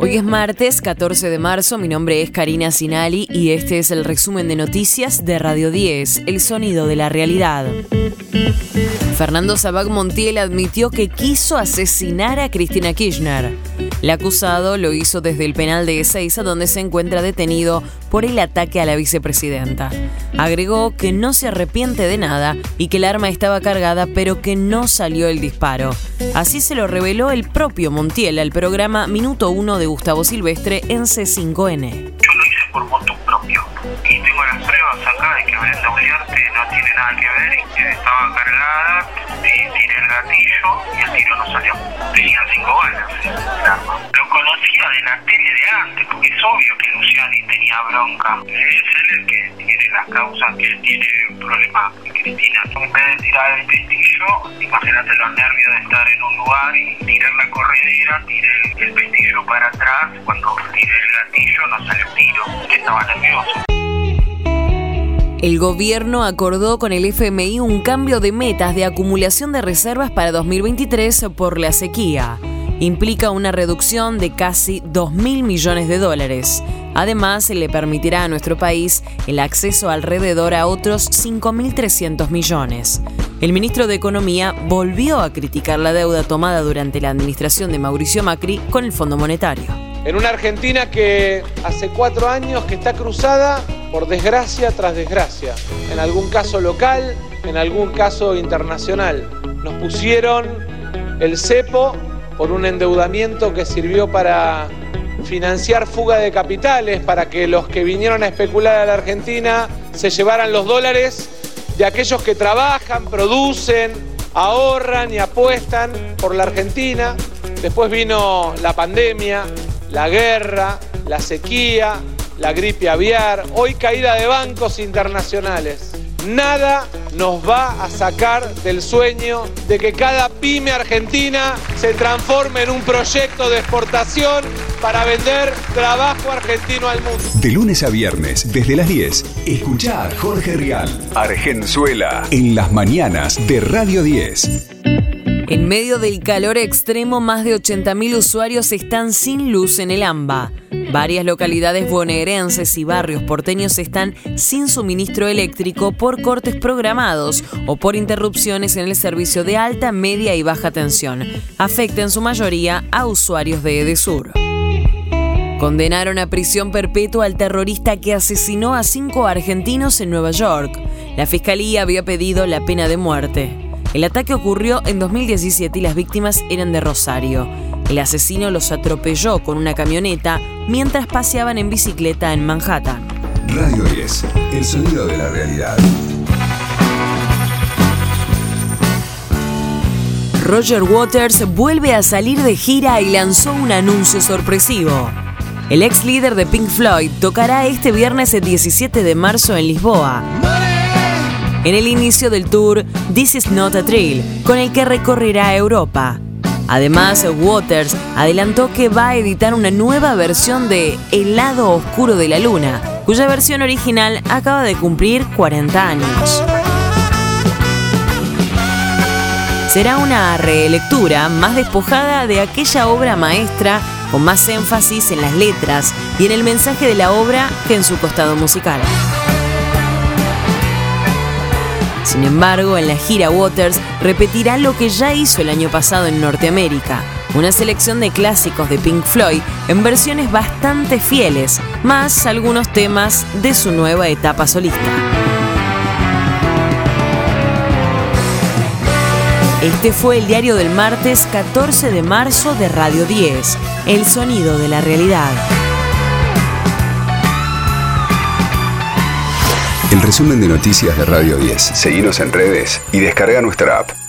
Hoy es martes 14 de marzo, mi nombre es Karina Sinali y este es el resumen de noticias de Radio 10, El Sonido de la Realidad. Fernando Sabag Montiel admitió que quiso asesinar a Cristina Kirchner. El acusado lo hizo desde el penal de Ezeiza, donde se encuentra detenido por el ataque a la vicepresidenta. Agregó que no se arrepiente de nada y que el arma estaba cargada, pero que no salió el disparo. Así se lo reveló el propio Montiel al programa Minuto 1 de Gustavo Silvestre en C5N. Yo lo hice por voto propio y tengo las pruebas acá de que Brenda Uliarte no tiene nada que ver y que estaba cargada, y tiré el gatillo y el tiro no salió. Tenía cinco balas el arma. Lo conocía de la tele de antes, porque es obvio que Luciani tenía bronca. Es él el que tiene las causas que tiene problemas con Cristina. En vez de tirar el pestillo, imagínate los nervios de estar en un lugar y tirar la corredera, tiré el pestillo para atrás, cuando tiré el gatillo no salió el tiro, estaba nervioso. El gobierno acordó con el FMI un cambio de metas de acumulación de reservas para 2023 por la sequía. Implica una reducción de casi 2 mil millones de dólares. Además, se le permitirá a nuestro país el acceso alrededor a otros 5.300 millones. El ministro de Economía volvió a criticar la deuda tomada durante la administración de Mauricio Macri con el Fondo Monetario. En una Argentina que hace cuatro años que está cruzada por desgracia tras desgracia, en algún caso local, en algún caso internacional. Nos pusieron el cepo por un endeudamiento que sirvió para financiar fuga de capitales, para que los que vinieron a especular a la Argentina se llevaran los dólares de aquellos que trabajan, producen, ahorran y apuestan por la Argentina. Después vino la pandemia, la guerra, la sequía, la gripe aviar, hoy caída de bancos internacionales. Nada nos va a sacar del sueño de que cada pyme argentina se transforme en un proyecto de exportación para vender trabajo argentino al mundo. De lunes a viernes, desde las 10, escucha a Jorge Rial, Argenzuela, en las mañanas de Radio 10. En medio del calor extremo, más de 80.000 usuarios están sin luz en el AMBA. Varias localidades bonaerenses y barrios porteños están sin suministro eléctrico por cortes programados o por interrupciones en el servicio de alta, media y baja tensión. Afecta en su mayoría a usuarios de Edesur. Condenaron a prisión perpetua al terrorista que asesinó a cinco argentinos en Nueva York. La fiscalía había pedido la pena de muerte. El ataque ocurrió en 2017 y las víctimas eran de Rosario. El asesino los atropelló con una camioneta mientras paseaban en bicicleta en Manhattan. Radio 10, el sonido de la realidad. Roger Waters vuelve a salir de gira y lanzó un anuncio sorpresivo. El ex líder de Pink Floyd tocará este viernes el 17 de marzo en Lisboa en el inicio del tour This Is Not a Thrill, con el que recorrerá Europa. Además, Waters adelantó que va a editar una nueva versión de El lado oscuro de la luna, cuya versión original acaba de cumplir 40 años. Será una relectura más despojada de aquella obra maestra con más énfasis en las letras y en el mensaje de la obra que en su costado musical. Sin embargo, en la gira Waters repetirá lo que ya hizo el año pasado en Norteamérica, una selección de clásicos de Pink Floyd en versiones bastante fieles, más algunos temas de su nueva etapa solista. Este fue el diario del martes 14 de marzo de Radio 10, El Sonido de la Realidad. El resumen de noticias de Radio 10. Seguimos en redes y descarga nuestra app.